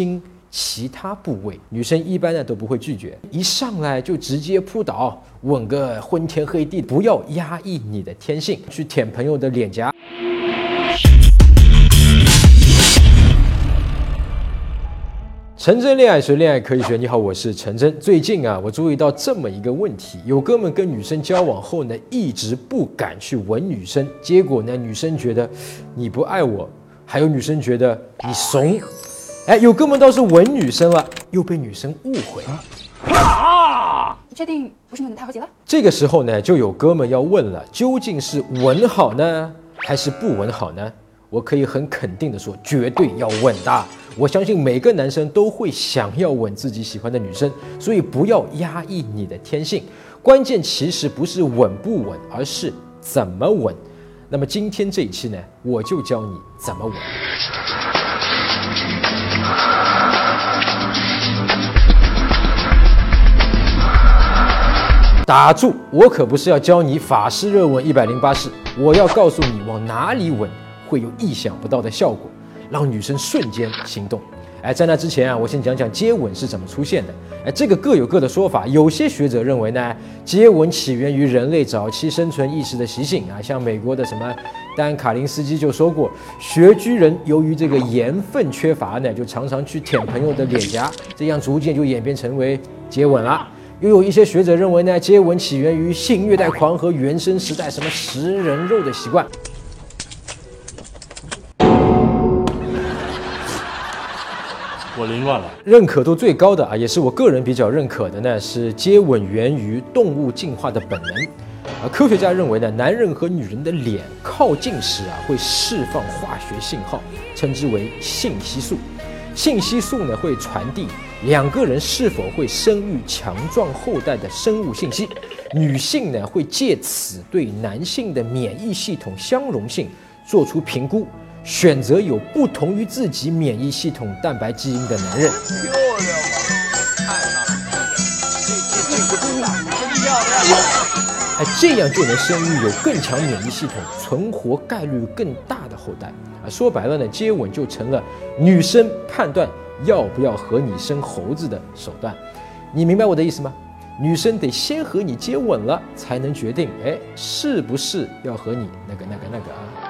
亲其他部位，女生一般呢都不会拒绝，一上来就直接扑倒，吻个昏天黑地，不要压抑你的天性，去舔朋友的脸颊。陈真恋爱学，恋爱可以学。你好，我是陈真。最近啊，我注意到这么一个问题：有哥们跟女生交往后呢，一直不敢去吻女生，结果呢，女生觉得你不爱我，还有女生觉得你怂。哎，有哥们倒是吻女生了，又被女生误会。啊！你确定不是你们太和解了？这个时候呢，就有哥们要问了：究竟是吻好呢，还是不吻好呢？我可以很肯定的说，绝对要吻的。我相信每个男生都会想要吻自己喜欢的女生，所以不要压抑你的天性。关键其实不是吻不吻，而是怎么吻。那么今天这一期呢，我就教你怎么吻。打住！我可不是要教你法式热吻一百零八式，我要告诉你往哪里吻会有意想不到的效果。让女生瞬间心动。哎，在那之前啊，我先讲讲接吻是怎么出现的。哎，这个各有各的说法。有些学者认为呢，接吻起源于人类早期生存意识的习性啊。像美国的什么丹卡林斯基就说过，穴居人由于这个盐分缺乏呢，就常常去舔朋友的脸颊，这样逐渐就演变成为接吻了。又有一些学者认为呢，接吻起源于性虐待狂和原生时代什么食人肉的习惯。我凌乱了。认可度最高的啊，也是我个人比较认可的呢，是接吻源于动物进化的本能。啊，科学家认为呢，男人和女人的脸靠近时啊，会释放化学信号，称之为信息素。信息素呢，会传递两个人是否会生育强壮后代的生物信息。女性呢，会借此对男性的免疫系统相容性做出评估。选择有不同于自己免疫系统蛋白基因的男人，漂亮太漂亮这这这个真漂亮！哎，这样就能生育有更强免疫系统、存活概率更大后代啊！说白了呢，接吻就成了女生判断要不要和你生猴子的手段。你明白我的意思吗？女生得先和你接吻了，才能决定哎，是不是要和你那个那个那个啊？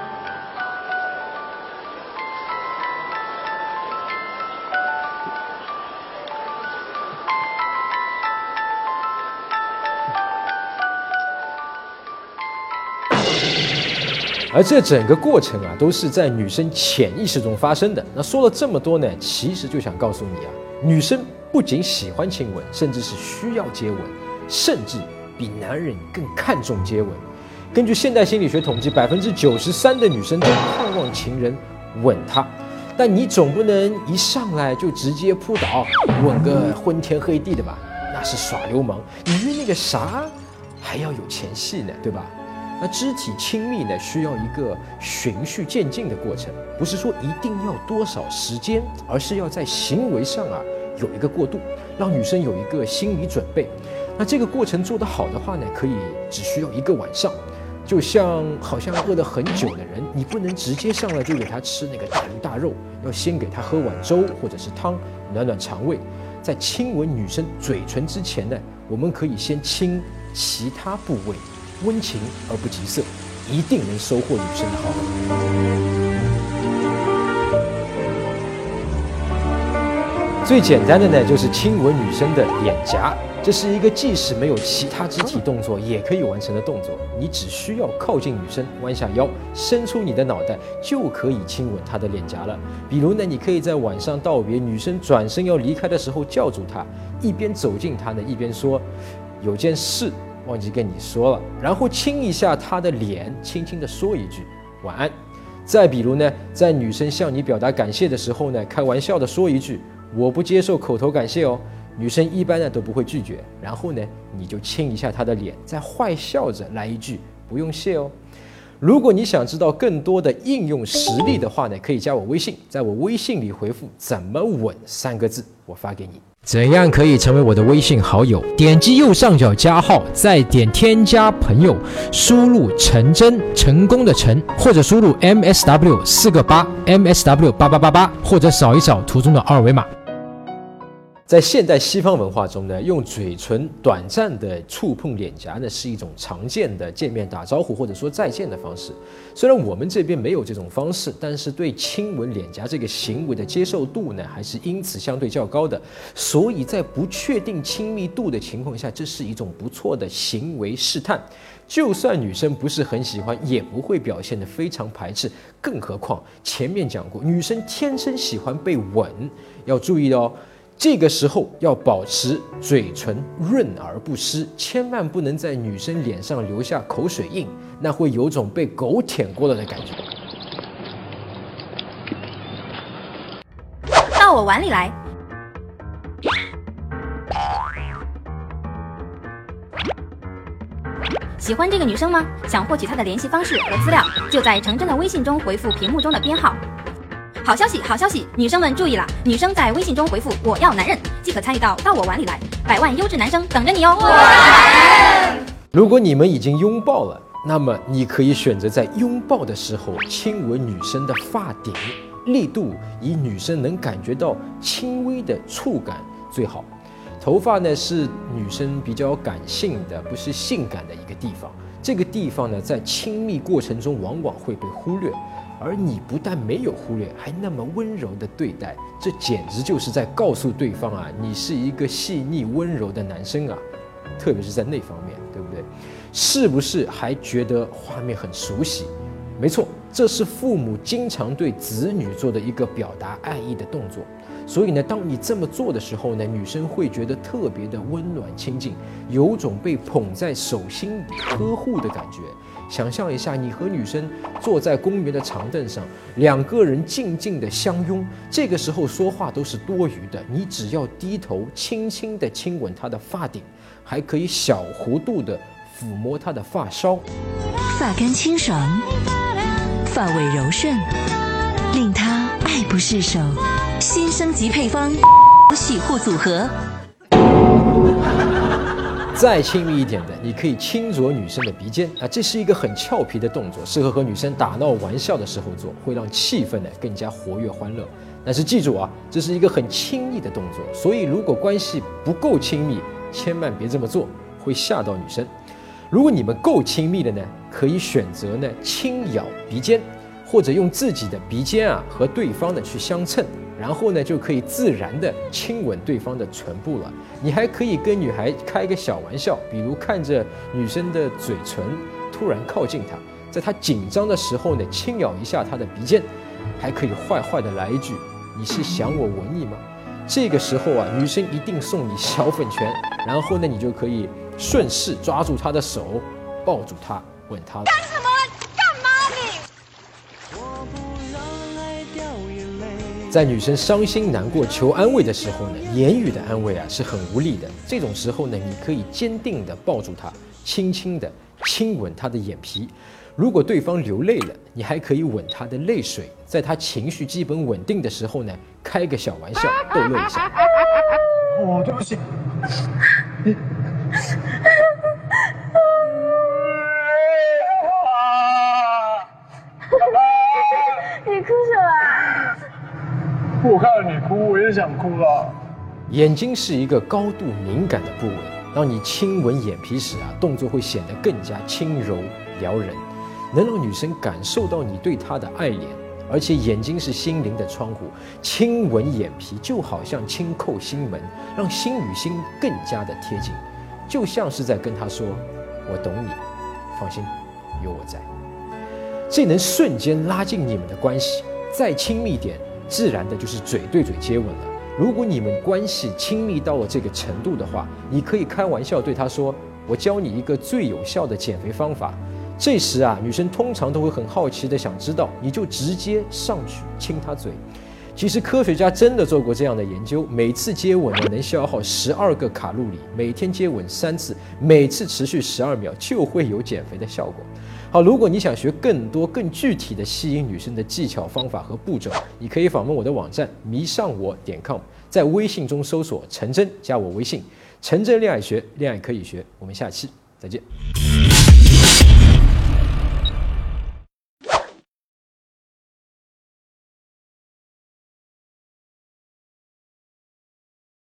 而这整个过程啊，都是在女生潜意识中发生的。那说了这么多呢，其实就想告诉你啊，女生不仅喜欢亲吻，甚至是需要接吻，甚至比男人更看重接吻。根据现代心理学统计，百分之九十三的女生都盼望情人吻她，但你总不能一上来就直接扑倒，吻个昏天黑地的吧？那是耍流氓。你约那个啥，还要有前戏呢，对吧？那肢体亲密呢，需要一个循序渐进的过程，不是说一定要多少时间，而是要在行为上啊有一个过渡，让女生有一个心理准备。那这个过程做得好的话呢，可以只需要一个晚上。就像好像饿了很久的人，你不能直接上来就给他吃那个大鱼大肉，要先给他喝碗粥或者是汤，暖暖肠胃。在亲吻女生嘴唇之前呢，我们可以先亲其他部位。温情而不急色，一定能收获女生的好感。最简单的呢，就是亲吻女生的脸颊，这是一个即使没有其他肢体动作也可以完成的动作。你只需要靠近女生，弯下腰，伸出你的脑袋，就可以亲吻她的脸颊了。比如呢，你可以在晚上道别女生转身要离开的时候叫住她，一边走近她呢，一边说：“有件事。”忘记跟你说了，然后亲一下她的脸，轻轻地说一句晚安。再比如呢，在女生向你表达感谢的时候呢，开玩笑的说一句我不接受口头感谢哦。女生一般呢都不会拒绝，然后呢你就亲一下她的脸，再坏笑着来一句不用谢哦。如果你想知道更多的应用实例的话呢，可以加我微信，在我微信里回复怎么吻三个字，我发给你。怎样可以成为我的微信好友？点击右上角加号，再点添加朋友，输入陈真，成功的陈，或者输入 M S W 四个八 M S W 八八八八，或者扫一扫图中的二维码。在现代西方文化中呢，用嘴唇短暂的触碰脸颊呢，是一种常见的见面打招呼或者说再见的方式。虽然我们这边没有这种方式，但是对亲吻脸颊这个行为的接受度呢，还是因此相对较高的。所以在不确定亲密度的情况下，这是一种不错的行为试探。就算女生不是很喜欢，也不会表现得非常排斥。更何况前面讲过，女生天生喜欢被吻，要注意哦。这个时候要保持嘴唇润而不湿，千万不能在女生脸上留下口水印，那会有种被狗舔过了的感觉。到我碗里来。喜欢这个女生吗？想获取她的联系方式和资料，就在程真的微信中回复屏幕中的编号。好消息，好消息，女生们注意了！女生在微信中回复“我要男人”，即可参与到到我碗里来，百万优质男生等着你哦！如果你们已经拥抱了，那么你可以选择在拥抱的时候亲吻女生的发顶，力度以女生能感觉到轻微的触感最好。头发呢是女生比较感性的，不是性感的一个地方，这个地方呢在亲密过程中往往会被忽略。而你不但没有忽略，还那么温柔的对待，这简直就是在告诉对方啊，你是一个细腻温柔的男生啊，特别是在那方面，对不对？是不是还觉得画面很熟悉？没错，这是父母经常对子女做的一个表达爱意的动作。所以呢，当你这么做的时候呢，女生会觉得特别的温暖亲近，有种被捧在手心里呵护的感觉。想象一下，你和女生坐在公园的长凳上，两个人静静的相拥，这个时候说话都是多余的，你只要低头轻轻的亲吻她的发顶，还可以小弧度的抚摸她的发梢，发根清爽，发尾柔顺，令她爱不释手。新升级配方，洗护组合。再亲密一点的，你可以轻啄女生的鼻尖啊，这是一个很俏皮的动作，适合和女生打闹玩笑的时候做，会让气氛呢更加活跃欢乐。但是记住啊，这是一个很亲密的动作，所以如果关系不够亲密，千万别这么做，会吓到女生。如果你们够亲密的呢，可以选择呢轻咬鼻尖，或者用自己的鼻尖啊和对方的去相称。然后呢，就可以自然的亲吻对方的唇部了。你还可以跟女孩开一个小玩笑，比如看着女生的嘴唇，突然靠近她，在她紧张的时候呢，轻咬一下她的鼻尖，还可以坏坏的来一句：“你是想我吻你吗？”这个时候啊，女生一定送你小粉拳，然后呢，你就可以顺势抓住她的手，抱住她，吻她了。在女生伤心难过求安慰的时候呢，言语的安慰啊是很无力的。这种时候呢，你可以坚定地抱住她，轻轻地亲吻她的眼皮。如果对方流泪了，你还可以吻她的泪水。在她情绪基本稳定的时候呢，开个小玩笑逗乐一下。哦，对不起。我看到你哭，我也想哭了。眼睛是一个高度敏感的部位，当你亲吻眼皮时啊，动作会显得更加轻柔撩人，能让女生感受到你对她的爱怜。而且眼睛是心灵的窗户，亲吻眼皮就好像轻叩心门，让心与心更加的贴近，就像是在跟她说：“我懂你，放心，有我在。”这能瞬间拉近你们的关系，再亲密点。自然的就是嘴对嘴接吻了。如果你们关系亲密到了这个程度的话，你可以开玩笑对他说：“我教你一个最有效的减肥方法。”这时啊，女生通常都会很好奇的想知道，你就直接上去亲她嘴。其实科学家真的做过这样的研究，每次接吻呢能消耗十二个卡路里，每天接吻三次，每次持续十二秒，就会有减肥的效果。好，如果你想学更多、更具体的吸引女生的技巧、方法和步骤，你可以访问我的网站迷上我点 com，在微信中搜索陈真，加我微信，陈真恋爱学，恋爱可以学。我们下期再见。